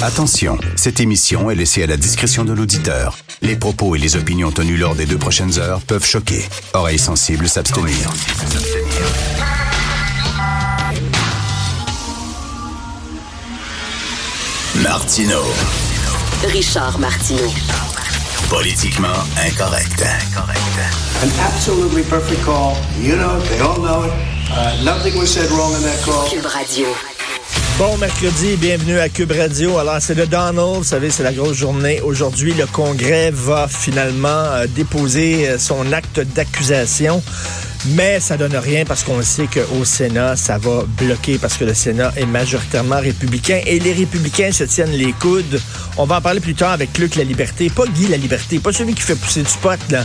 Attention, cette émission est laissée à la discrétion de l'auditeur. Les propos et les opinions tenues lors des deux prochaines heures peuvent choquer. Oreilles sensibles s'abstenir. Martino. Richard Martineau. Politiquement incorrect. An absolutely perfect call. You know it. They all know it. Uh, nothing was said wrong in that call. Cube Radio. Bon mercredi, bienvenue à Cube Radio. Alors, c'est le Donald, vous savez, c'est la grosse journée. Aujourd'hui, le Congrès va finalement euh, déposer euh, son acte d'accusation. Mais ça donne rien parce qu'on sait qu'au Sénat, ça va bloquer parce que le Sénat est majoritairement républicain et les républicains se tiennent les coudes. On va en parler plus tard avec Luc La Liberté, pas Guy La Liberté, pas celui qui fait pousser du pot, là,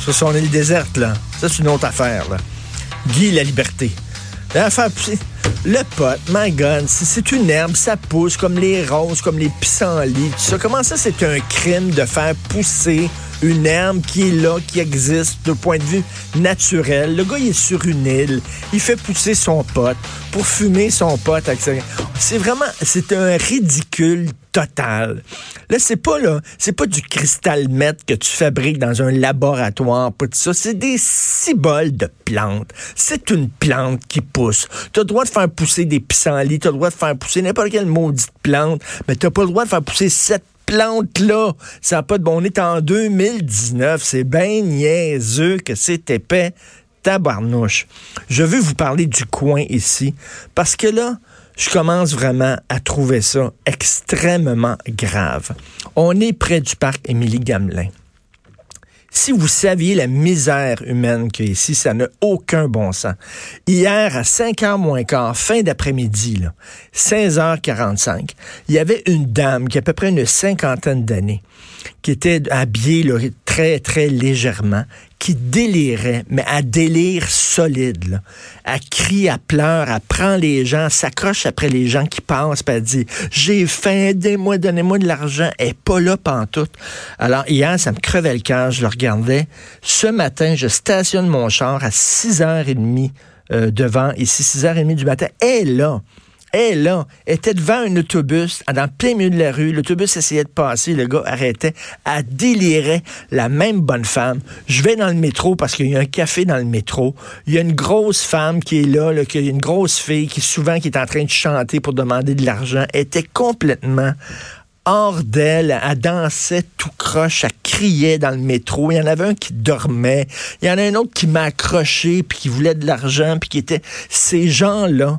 sur son île déserte, là. Ça, c'est une autre affaire, là. Guy La Liberté. L'affaire pousser. Le pot, my God, c'est- une herbe, ça pousse comme les roses, comme les pissenlits, tout ça. Comment ça, c'est un crime de faire pousser une herbe qui est là, qui existe de point de vue naturel? Le gars, il est sur une île, il fait pousser son pot pour fumer son pot. avec sa- C'est vraiment, c'est un ridicule total. Là, c'est pas là, c'est pas du cristal mètre que tu fabriques dans un laboratoire, pas de ça. C'est des ciboles de plantes. C'est une plante qui pousse. Tu as le droit de faire pousser des pissenlits, tu as le droit de faire pousser n'importe quelle maudite plante, mais tu pas le droit de faire pousser cette plante-là. Ça n'a pas de bon. On est en 2019. C'est bien niaiseux que c'est épais. Tabarnouche. Je veux vous parler du coin ici parce que là, je commence vraiment à trouver ça extrêmement grave. On est près du parc Émilie Gamelin. Si vous saviez la misère humaine qu'il y a ici, ça n'a aucun bon sens. Hier, à 5h moins quart, fin d'après-midi, là, 16h45, il y avait une dame qui a à peu près une cinquantaine d'années, qui était habillée là, très, très légèrement, qui délirait, mais à délire solide. Là. Elle crie, elle pleure, elle prend les gens, s'accroche après les gens qui passent, puis elle dit « J'ai faim, aidez-moi, donnez-moi de l'argent. » Elle n'est pas là pantoute. Alors, hier, ça me crevait le cœur, je le regardais. Ce matin, je stationne mon char à 6h30 euh, devant, ici, 6h30 du matin. Elle est là. Elle, là, était devant un autobus, dans plein milieu de la rue. L'autobus essayait de passer, le gars arrêtait. Elle délirait la même bonne femme. Je vais dans le métro parce qu'il y a un café dans le métro. Il y a une grosse femme qui est là, une grosse fille qui souvent qui est en train de chanter pour demander de l'argent. Était complètement hors d'elle, elle dansait tout croche, elle criait dans le métro. Il y en avait un qui dormait. Il y en a un autre qui m'a accroché puis qui voulait de l'argent puis qui était... Ces gens-là,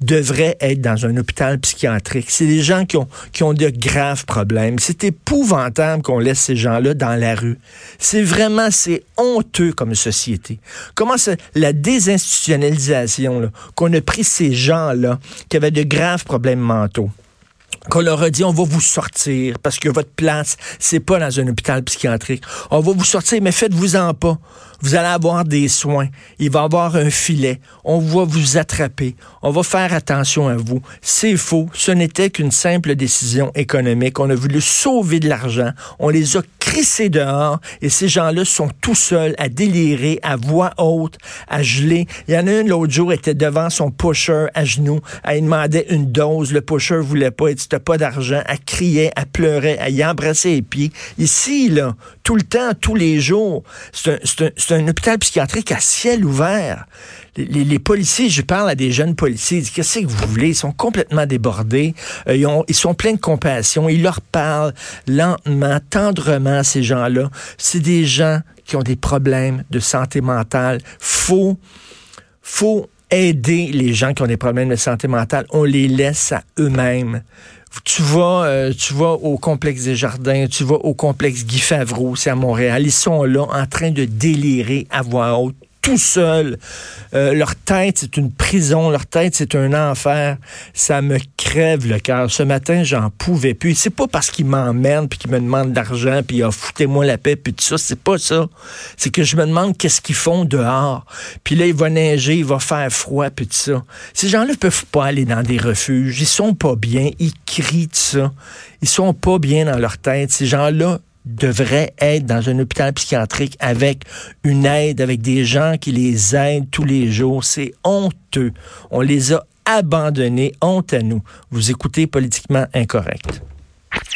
devraient être dans un hôpital psychiatrique. C'est des gens qui ont, qui ont de graves problèmes. C'est épouvantable qu'on laisse ces gens-là dans la rue. C'est vraiment, c'est honteux comme société. Comment c'est la désinstitutionnalisation, qu'on a pris ces gens-là qui avaient de graves problèmes mentaux qu'on leur a dit on va vous sortir parce que votre place c'est pas dans un hôpital psychiatrique. On va vous sortir mais faites-vous-en pas. Vous allez avoir des soins. Il va y avoir un filet. On va vous attraper. On va faire attention à vous. C'est faux. Ce n'était qu'une simple décision économique. On a voulu sauver de l'argent. On les a crissés dehors et ces gens-là sont tout seuls à délirer, à voix haute, à geler. Il y en a un l'autre jour était devant son pusher à genoux. Elle demandait une dose. Le pusher voulait pas. Il t'as pas d'argent. Elle criait, elle pleurait, elle y embrassait les pieds. Ici, là, tout le temps, tous les jours, c'est un, un- hôpital psychiatrique à ciel ouvert. Les, les- policiers, je parle à des jeunes policiers, ils disent qu'est-ce que vous voulez? Ils sont complètement débordés. Euh, ils sont pleins de compassion. Ils leur parlent lentement, tendrement, ces gens-là. C'est des gens qui ont des problèmes de santé mentale. Faut, faut aider les gens qui ont des problèmes de santé mentale. On les laisse à eux-mêmes. Tu vas, euh, tu vas au complexe des Jardins, tu vas au complexe Guy Favreau, c'est à Montréal. Ils sont là en train de délirer à voix haute tout seuls. Euh, leur tête, c'est une prison. Leur tête, c'est un enfer. Ça me crève le cœur. Ce matin, j'en pouvais plus. C'est pas parce qu'ils m'emmerdent puis qu'ils me demandent d'argent puis ah, foutez-moi la paix puis tout ça. C'est pas ça. C'est que je me demande qu'est-ce qu'ils font dehors. Puis là, il va neiger, il va faire froid puis tout ça. Ces gens-là peuvent pas aller dans des refuges. Ils sont pas bien. Ils crient tout ça. Ils sont pas bien dans leur tête. Ces gens-là devraient être dans un hôpital psychiatrique avec une aide, avec des gens qui les aident tous les jours. C'est honteux. On les a abandonné. Honte à nous. Vous écoutez politiquement incorrect.